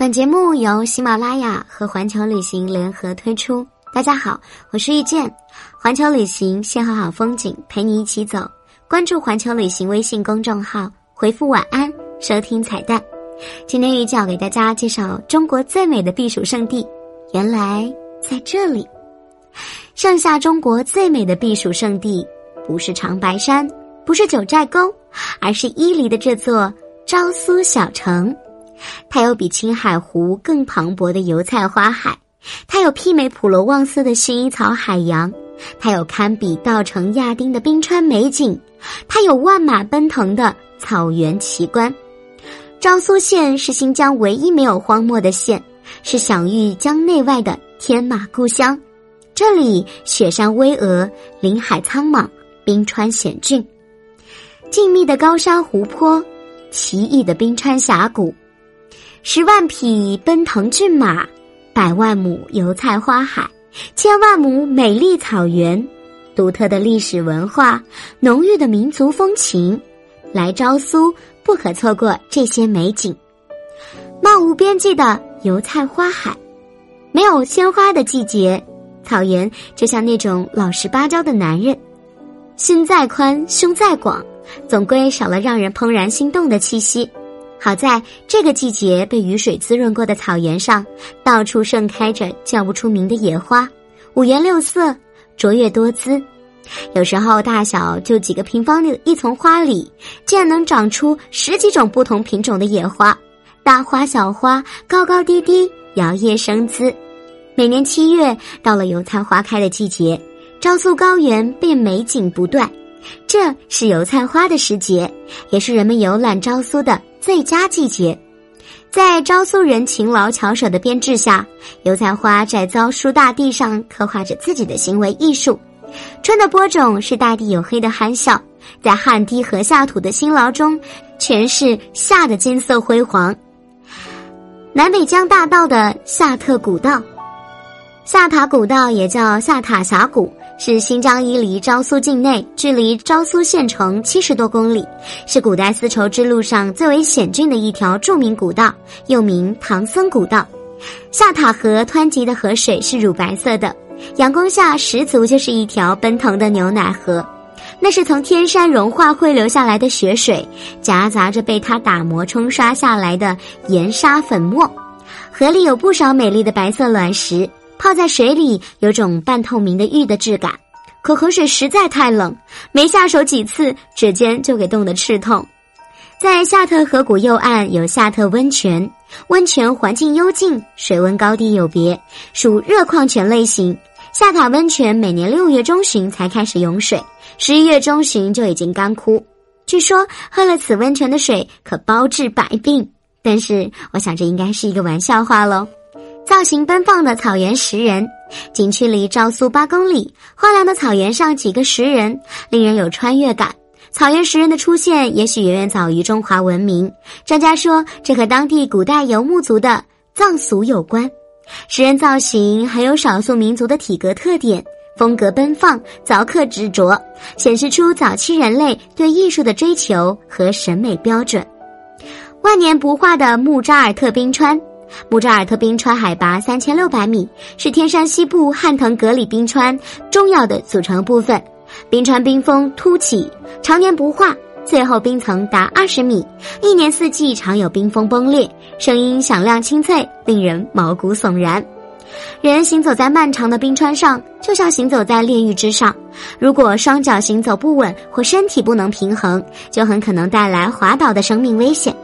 本节目由喜马拉雅和环球旅行联合推出。大家好，我是遇见，环球旅行邂逅好风景，陪你一起走。关注环球旅行微信公众号，回复晚安收听彩蛋。今天遇见要给大家介绍中国最美的避暑胜地，原来在这里。盛夏中国最美的避暑胜地，不是长白山，不是九寨沟，而是伊犁的这座昭苏小城。它有比青海湖更磅礴的油菜花海，它有媲美普罗旺斯的薰衣草海洋，它有堪比稻城亚丁的冰川美景，它有万马奔腾的草原奇观。昭苏县是新疆唯一没有荒漠的县，是享誉疆内外的天马故乡。这里雪山巍峨，林海苍茫，冰川险峻，静谧的高山湖泊，奇异的冰川峡谷。十万匹奔腾骏马，百万亩油菜花海，千万亩美丽草原，独特的历史文化，浓郁的民族风情，来昭苏不可错过这些美景。漫无边际的油菜花海，没有鲜花的季节，草原就像那种老实巴交的男人，心再宽，胸再广，总归少了让人怦然心动的气息。好在这个季节被雨水滋润过的草原上，到处盛开着叫不出名的野花，五颜六色，卓越多姿。有时候大小就几个平方的一丛花里，竟然能长出十几种不同品种的野花，大花小花，高高低低，摇曳生姿。每年七月到了油菜花开的季节，昭苏高原便美景不断。这是油菜花的时节，也是人们游览昭苏的。最佳季节，在昭苏人勤劳巧手的编制下，油菜花在昭苏大地上刻画着自己的行为艺术。春的播种是大地黝黑的憨笑，在汗滴禾下土的辛劳中，全是夏的金色辉煌。南北疆大道的夏特古道，夏塔古道也叫夏塔峡谷。是新疆伊犁昭苏境内，距离昭苏县城七十多公里，是古代丝绸之路上最为险峻的一条著名古道，又名唐僧古道。下塔河湍急的河水是乳白色的，阳光下十足就是一条奔腾的牛奶河，那是从天山融化汇流下来的雪水，夹杂着被它打磨冲刷下来的盐沙粉末。河里有不少美丽的白色卵石。泡在水里有种半透明的玉的质感，可河水实在太冷，没下手几次，指尖就给冻得刺痛。在夏特河谷右岸有夏特温泉，温泉环境幽静，水温高低有别，属热矿泉类型。夏塔温泉每年六月中旬才开始涌水，十一月中旬就已经干枯。据说喝了此温泉的水可包治百病，但是我想这应该是一个玩笑话喽。造型奔放的草原石人，景区离昭苏八公里，荒凉的草原上几个石人，令人有穿越感。草原石人的出现，也许远远早于中华文明。专家说，这和当地古代游牧族的葬俗有关。石人造型还有少数民族的体格特点，风格奔放，凿刻执着，显示出早期人类对艺术的追求和审美标准。万年不化的木扎尔特冰川。木扎尔特冰川海拔三千六百米，是天山西部汉腾格里冰川重要的组成部分。冰川冰峰突起，常年不化，最后冰层达二十米，一年四季常有冰峰崩裂，声音响亮清脆，令人毛骨悚然。人行走在漫长的冰川上，就像行走在炼狱之上。如果双脚行走不稳或身体不能平衡，就很可能带来滑倒的生命危险。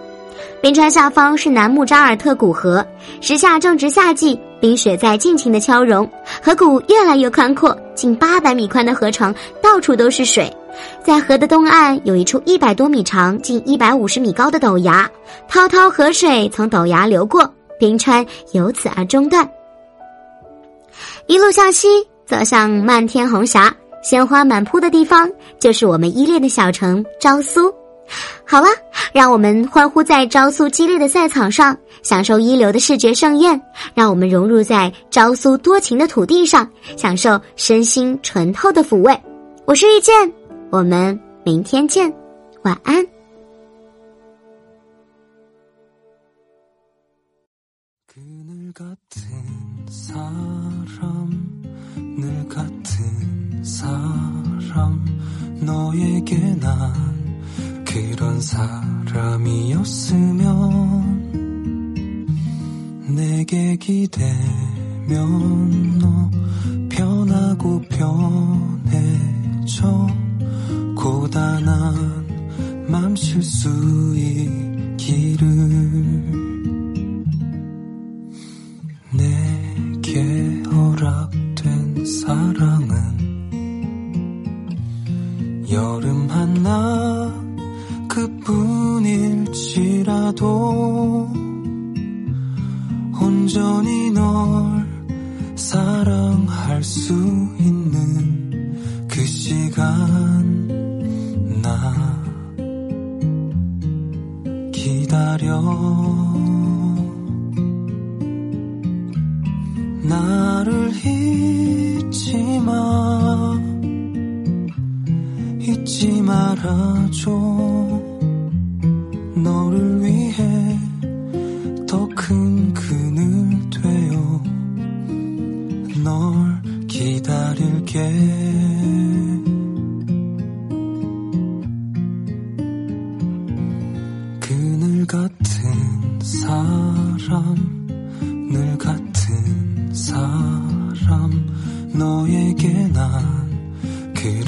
冰川下方是南木扎尔特古河，时下正值夏季，冰雪在尽情的消融，河谷越来越宽阔，近八百米宽的河床到处都是水。在河的东岸有一处一百多米长、近一百五十米高的陡崖，滔滔河水从陡崖流过，冰川由此而中断。一路向西，走向漫天红霞、鲜花满铺的地方，就是我们依恋的小城昭苏。好了，让我们欢呼在昭苏激烈的赛场上，享受一流的视觉盛宴；让我们融入在昭苏多情的土地上，享受身心醇厚的抚慰。我是遇见，我们明天见，晚安。 그런 사람이었으면 내게 기대면 너 변하고 변해져 고단한 맘 길을 나를 잊지 마. 잊지 말아줘. 너를 위해 더 큰 그늘 되어 널 기다릴게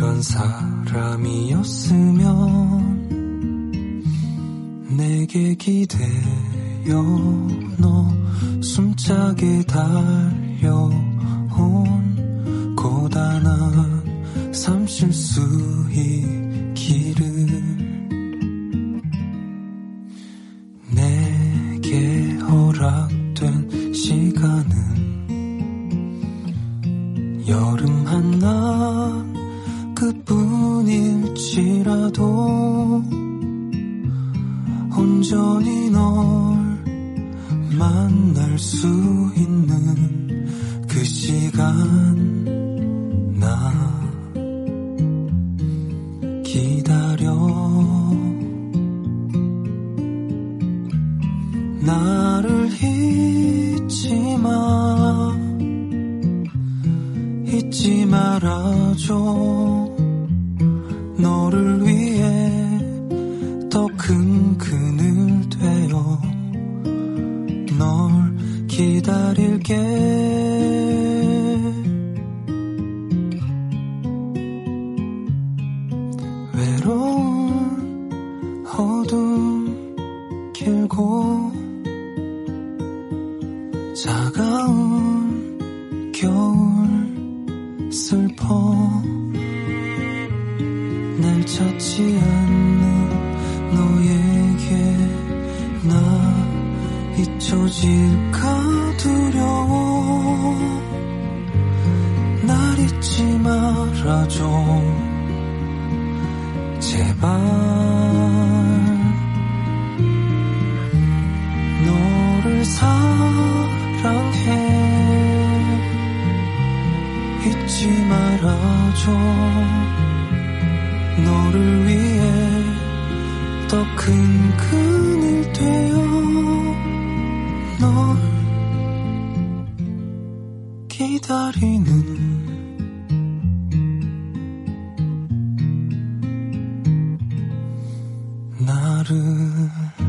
그런 사람이었으면 내게 기대어 너 숨차게 달려온 고단한 삶 실수의 온전히 널 만날 수 있는 그 시간 나 기다려. 나를 잊지 마. 잊지 말아줘. 너를 위해 기다릴게. 외로운 어둠 길고 차가운 겨울 슬퍼 날 찾지 않는 너에게 나 잊혀질까 큰 그 Uh...